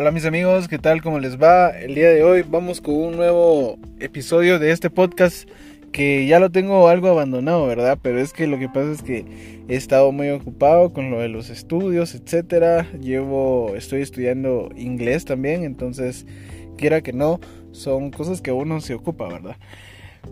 Hola mis amigos, ¿qué tal? ¿Cómo les va? El día de hoy vamos con un nuevo episodio de este podcast que ya lo tengo algo abandonado, ¿verdad? Pero es que lo que pasa es que he estado muy ocupado con lo de los estudios, etcétera. Llevo, estoy estudiando inglés también, entonces quiera que no, son cosas que uno se ocupa, ¿verdad?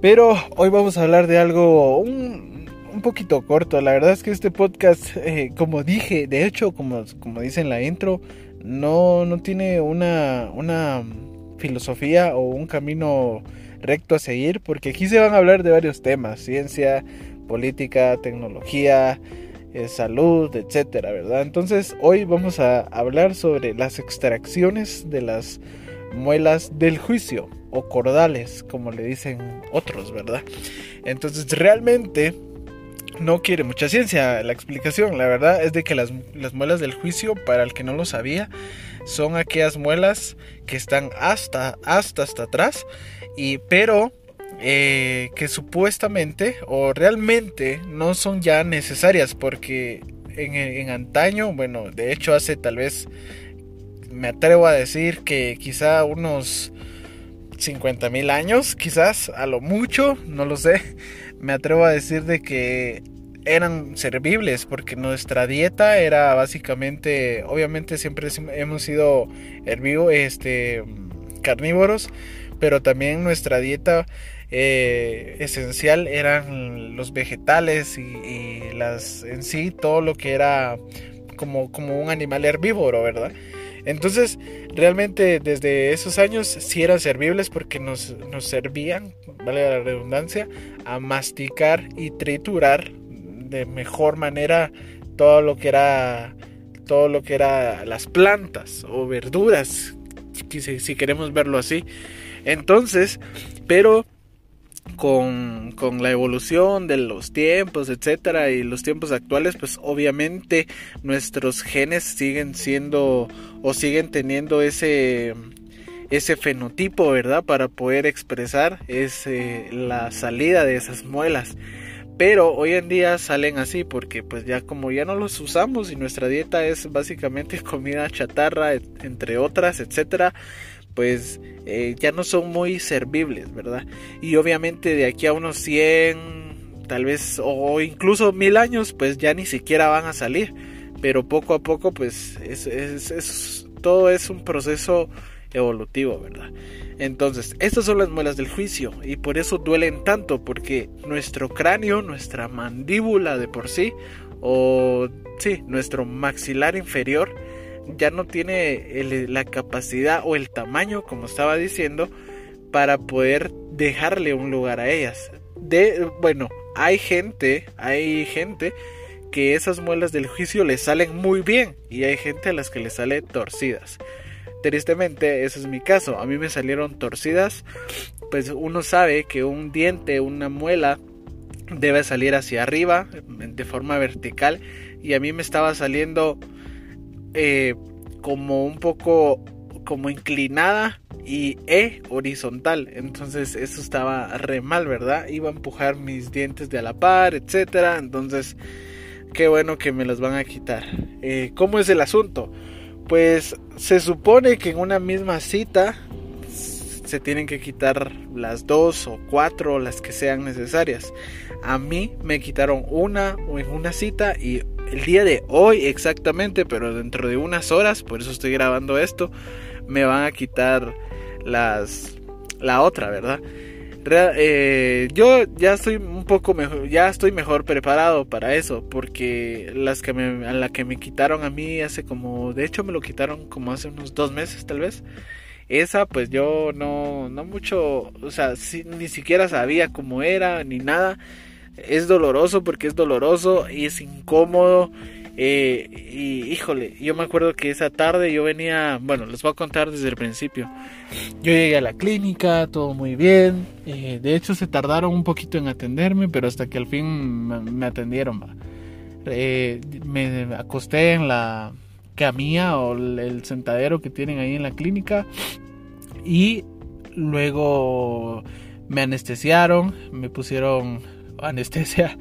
Pero hoy vamos a hablar de algo un, un poquito corto. La verdad es que este podcast, eh, como dije, de hecho, como, como dice en la intro, no, no tiene una, una filosofía o un camino recto a seguir, porque aquí se van a hablar de varios temas, ciencia, política, tecnología, eh, salud, etcétera, ¿verdad? Entonces hoy vamos a hablar sobre las extracciones de las muelas del juicio o cordales, como le dicen otros, ¿verdad? Entonces realmente no quiere mucha ciencia la explicación. La verdad es de que las, muelas del juicio, para el que no lo sabía, son aquellas muelas que están hasta, hasta, hasta atrás. Y, pero eh, que supuestamente o realmente no son ya necesarias porque en, en antaño, bueno, de hecho hace tal vez, me atrevo a decir que quizá unos 50 mil años, quizás a lo mucho, no lo sé. Me atrevo a decir de que eran servibles porque nuestra dieta era básicamente, obviamente siempre hemos sido herbívoros, este, carnívoros, pero también nuestra dieta eh, esencial eran los vegetales y, y, las en sí todo lo que era como, como un animal herbívoro, ¿verdad? Entonces, realmente desde esos años sí eran servibles porque nos, nos servían, vale la redundancia, a masticar y triturar de mejor manera todo lo que era todo lo que era las plantas o verduras si, si queremos verlo así entonces pero con, con, la evolución de los tiempos, etcétera, y los tiempos actuales, pues obviamente nuestros genes siguen siendo o siguen teniendo ese ese fenotipo, ¿verdad? Para poder expresar ese, la salida de esas muelas. Pero hoy en día salen así porque pues ya como ya no los usamos y nuestra dieta es básicamente comida chatarra, entre otras, etcétera, pues eh, ya no son muy servibles, ¿verdad? Y obviamente de aquí a unos 100, tal vez, o incluso mil años, pues ya ni siquiera van a salir. Pero poco a poco, pues es, es, todo es un proceso evolutivo, ¿verdad? Entonces, estas son las muelas del juicio y por eso duelen tanto, porque nuestro cráneo, nuestra mandíbula de por sí, o sí, nuestro maxilar inferior, ya no tiene la capacidad o el tamaño, como estaba diciendo, para poder dejarle un lugar a ellas. De, bueno, hay gente, hay gente que esas muelas del juicio le salen muy bien y hay gente a las que le sale torcidas. Tristemente, ese es mi caso. A mí me salieron torcidas. Pues uno sabe que un diente, una muela, debe salir hacia arriba de forma vertical. Y a mí me estaba saliendo eh, como un poco como inclinada y E horizontal. Entonces eso estaba re mal, ¿verdad? Iba a empujar mis dientes de a la par, etcétera. Entonces, qué bueno que me los van a quitar. Eh, ¿Cómo es el asunto? Pues se supone que en una misma cita se tienen que quitar las dos o cuatro las que sean necesarias. A mí me quitaron una en una cita y el día de hoy exactamente, pero dentro de unas horas, por eso estoy grabando esto, me van a quitar las la otra, ¿verdad? Eh, yo ya estoy un poco mejor, ya estoy mejor preparado para eso, porque las que me, a la que me quitaron a mí hace como, de hecho me lo quitaron como hace unos dos meses tal vez. Esa pues yo no, no mucho, o sea, ni siquiera sabía cómo era ni nada. Es doloroso porque es doloroso y es incómodo eh, y híjole, yo me acuerdo que esa tarde yo venía, bueno, les voy a contar desde el principio. Yo llegué a la clínica, todo muy bien. Eh, de hecho, se tardaron un poquito en atenderme, pero hasta que al fin me, atendieron. Eh, me acosté en la camilla o el sentadero que tienen ahí en la clínica y luego me anestesiaron, me pusieron anestesia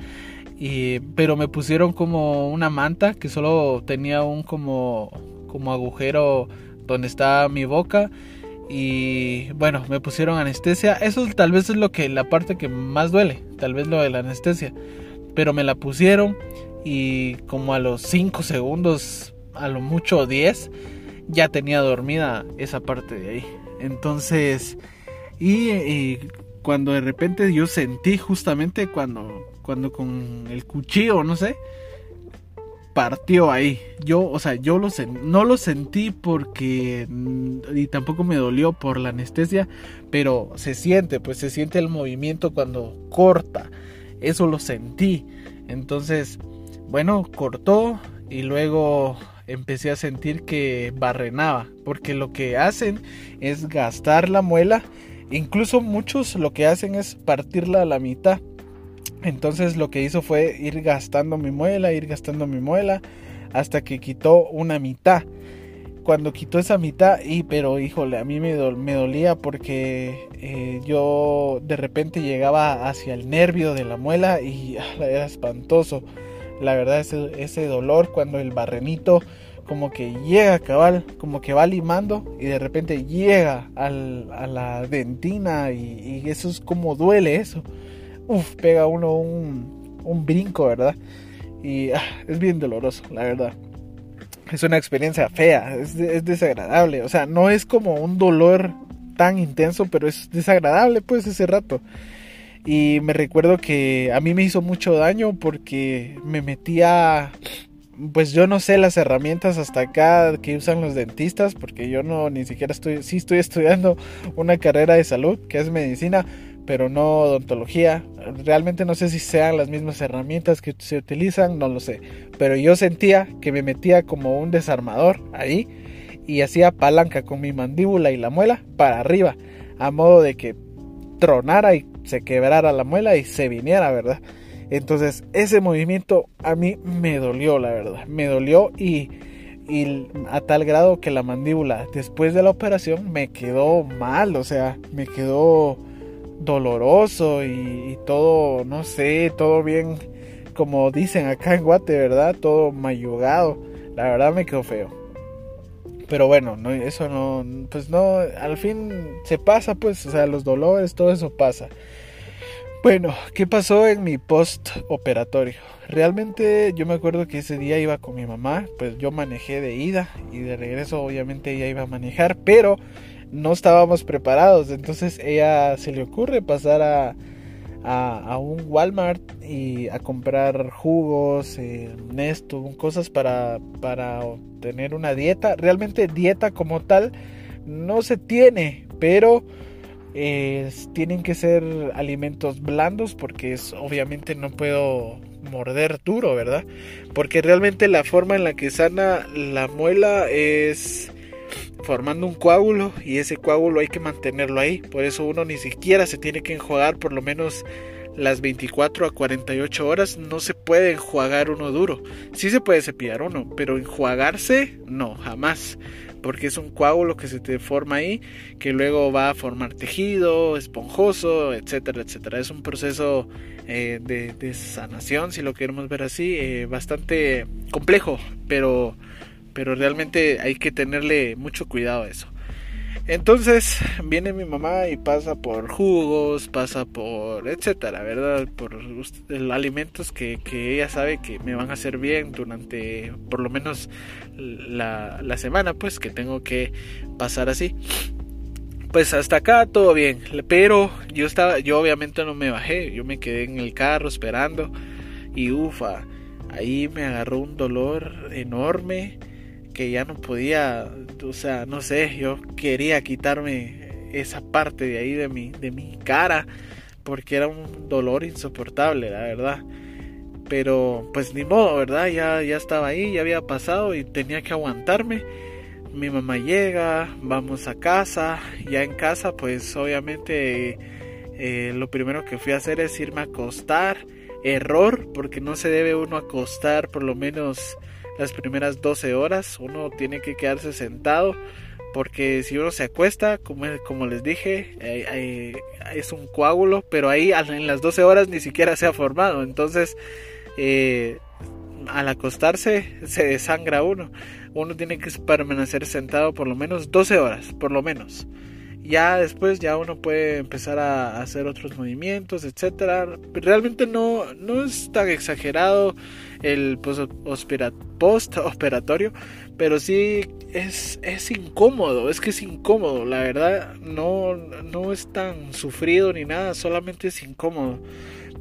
pero me pusieron como una manta que solo tenía un como, como agujero donde está mi boca y bueno, me pusieron anestesia. Eso tal vez es lo que la parte que más duele, tal vez lo de la anestesia. Pero me la pusieron y como a los 5 segundos, a lo mucho 10, ya tenía dormida esa parte de ahí. Entonces, y, cuando de repente yo sentí justamente cuando, cuando con el cuchillo, no sé, partió ahí. Yo, o sea, yo lo no lo sentí porque mm, y tampoco me dolió por la anestesia, pero se siente, pues se siente el movimiento cuando corta. Eso lo sentí. Entonces, bueno, cortó y luego empecé a sentir que barrenaba, porque lo que hacen es gastar la muela. Incluso muchos lo que hacen es partirla a la mitad entonces lo que hizo fue ir gastando mi muela, ir gastando mi muela, hasta que quitó una mitad. Cuando quitó esa mitad, y pero híjole, a mí me, dolía porque eh, yo de repente llegaba hacia el nervio de la muela y ah, era espantoso. La verdad, ese, ese dolor cuando el barrenito como que llega cabal, como que va limando y de repente llega a la dentina y, y eso es como duele eso pega uno un, brinco, ¿verdad? Y ah, es bien doloroso, la verdad. Es una experiencia fea, es, es, desagradable. O sea, no es como un dolor tan intenso, pero es desagradable pues ese rato. Y me recuerdo que a mí me hizo mucho daño porque me metía, pues yo no sé las herramientas hasta acá que usan los dentistas, porque yo no ni siquiera estoy, sí estoy estudiando una carrera de salud, que es medicina, pero no odontología. Realmente no sé si sean las mismas herramientas que se utilizan, no lo sé. Pero yo sentía que me metía como un desarmador ahí y hacía palanca con mi mandíbula y la muela para arriba, a modo de que tronara y se quebrara la muela y se viniera, ¿verdad? Entonces ese movimiento a mí me dolió, la verdad. Me dolió y, y a tal grado que la mandíbula después de la operación me quedó mal, o sea, me quedó doloroso y, todo, no sé, todo bien, como dicen acá en Guate, ¿verdad? Todo mayugado. La verdad me quedó feo. Pero bueno, no, eso no, pues no, al fin se pasa, pues, o sea, los dolores, todo eso pasa. Bueno, ¿qué pasó en mi post operatorio? Realmente yo me acuerdo que ese día iba con mi mamá, pues yo manejé de ida y de regreso obviamente ella iba a manejar, pero no estábamos preparados. Entonces ella se le ocurre pasar a, a, un Walmart y a comprar jugos, eh, Nesto, cosas para, para tener una dieta. Realmente dieta como tal no se tiene, pero tienen que ser alimentos blandos porque es obviamente no puedo morder duro, ¿verdad? Porque realmente la forma en la que sana la muela es formando un coágulo y ese coágulo hay que mantenerlo ahí. Por eso uno ni siquiera se tiene que enjuagar por lo menos las 24 a 48 horas. No se puede enjuagar uno duro. Sí se puede cepillar uno, pero enjuagarse no, jamás. Porque es un coágulo que se te forma ahí, que luego va a formar tejido, esponjoso, etcétera, etcétera. Es un proceso eh, de, sanación, si lo queremos ver así, eh, bastante complejo, pero pero realmente hay que tenerle mucho cuidado a eso. Entonces viene mi mamá y pasa por jugos, pasa por etcétera, ¿verdad? Por alimentos que, ella sabe que me van a hacer bien durante por lo menos la, la semana, pues que tengo que pasar así. Pues hasta acá todo bien, pero yo estaba, yo obviamente no me bajé, yo me quedé en el carro esperando y ufa, ahí me agarró un dolor enorme que ya no podía, o sea, no sé, yo quería quitarme esa parte de ahí de mi, de mi cara porque era un dolor insoportable, la verdad. Pero pues ni modo, ¿verdad? Ya, ya estaba ahí, ya había pasado y tenía que aguantarme. Mi mamá llega, vamos a casa, ya en casa pues obviamente eh, lo primero que fui a hacer es irme a acostar. Error, porque no se debe uno acostar por lo menos las primeras 12 horas. Uno tiene que quedarse sentado porque si uno se acuesta, como, como les dije, es un coágulo, pero ahí en las 12 horas ni siquiera se ha formado. Entonces, eh, al acostarse se desangra uno. Uno tiene que permanecer sentado por lo menos 12 horas, por lo menos. Ya después ya uno puede empezar a hacer otros movimientos, etcétera. Realmente no, no es tan exagerado el post operatorio, pero sí es, es incómodo, es que es incómodo, la verdad no, no es tan sufrido ni nada, solamente es incómodo.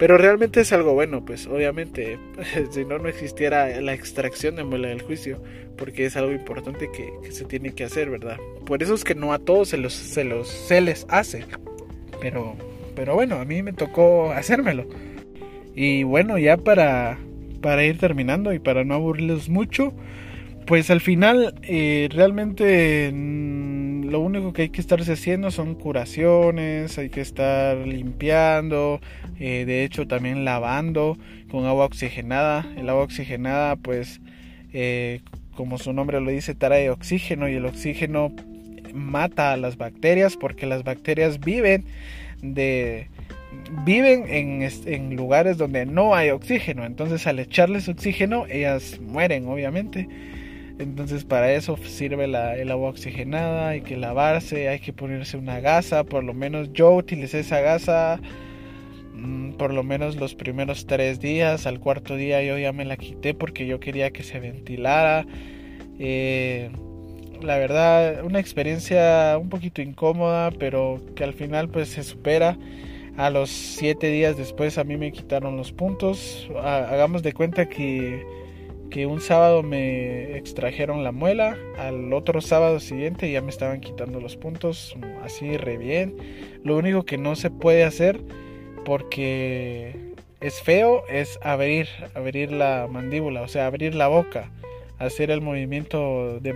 Pero realmente es algo bueno, pues obviamente, si no, no existiera la extracción de muela del juicio, porque es algo importante que, se tiene que hacer, ¿verdad? Por eso es que no a todos se, los, se, los, se les hace, pero, pero bueno, a mí me tocó hacérmelo. Y bueno, ya para, para ir terminando y para no aburrirlos mucho, pues al final eh, realmente lo único que hay que estarse haciendo son curaciones, hay que estar limpiando, eh, de hecho también lavando con agua oxigenada. El agua oxigenada pues eh, como su nombre lo dice trae oxígeno y el oxígeno mata a las bacterias porque las bacterias viven de viven en, en, lugares donde no hay oxígeno. Entonces al echarles oxígeno, ellas mueren, obviamente. Entonces para eso sirve la, el agua oxigenada, hay que lavarse, hay que ponerse una gasa, por lo menos yo utilicé esa gasa mm, por lo menos los primeros tres días, al cuarto día yo ya me la quité porque yo quería que se ventilara. Eh, la verdad, una experiencia un poquito incómoda, pero que al final pues se supera. A los siete días después a mí me quitaron los puntos. Hagamos de cuenta que que un sábado me extrajeron la muela, al otro sábado siguiente ya me estaban quitando los puntos, así re bien. Lo único que no se puede hacer porque es feo es abrir, abrir la mandíbula, o sea, abrir la boca. Hacer el movimiento de,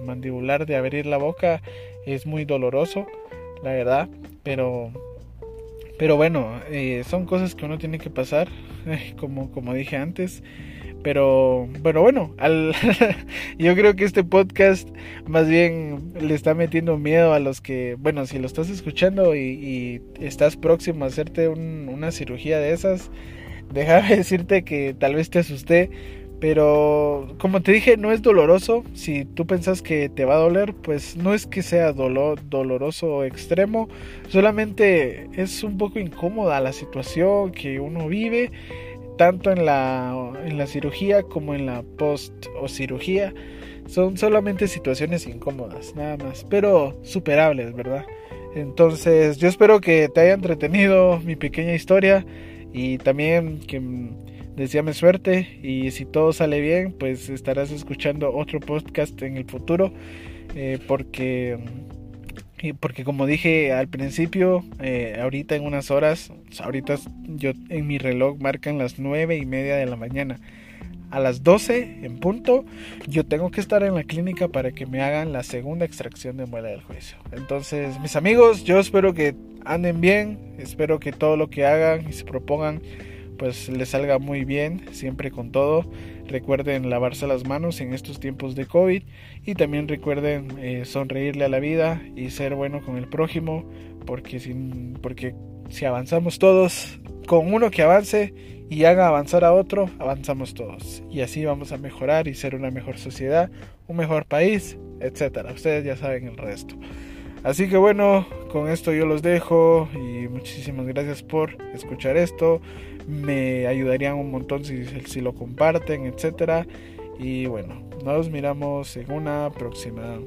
mandibular de abrir la boca es muy doloroso, la verdad, pero pero bueno, eh, son cosas que uno tiene que pasar, como, como dije antes. Pero, pero bueno, al, yo creo que este podcast más bien le está metiendo miedo a los que, bueno, si lo estás escuchando y, estás próximo a hacerte una cirugía de esas, déjame decirte que tal vez te asusté, pero como te dije, no es doloroso. Si tú pensas que te va a doler, pues no es que sea dolor, doloroso o extremo, solamente es un poco incómoda la situación que uno vive tanto en la, en la cirugía como en la post o cirugía. Son solamente situaciones incómodas, nada más, pero superables, ¿verdad? Entonces, yo espero que te haya entretenido mi pequeña historia y también que deseame suerte y si todo sale bien, pues estarás escuchando otro podcast en el futuro eh, porque porque como dije al principio, eh, ahorita en unas horas, ahorita yo en mi reloj marcan las nueve y media de la mañana. A las 12 en punto, yo tengo que estar en la clínica para que me hagan la segunda extracción de muela del juicio. Entonces, mis amigos, yo espero que anden bien, espero que todo lo que hagan y se propongan pues les salga muy bien, siempre con todo. Recuerden lavarse las manos en estos tiempos de COVID y también recuerden eh, sonreírle a la vida y ser bueno con el prójimo, porque, sin, porque si avanzamos todos, con uno que avance y haga avanzar a otro, avanzamos todos. Y así vamos a mejorar y ser una mejor sociedad, un mejor país, etcétera. Ustedes ya saben el resto. Así que bueno, con esto yo los dejo y muchísimas gracias por escuchar esto. Me ayudarían un montón si, si lo comparten, etcétera. Y bueno, nos miramos en una próxima.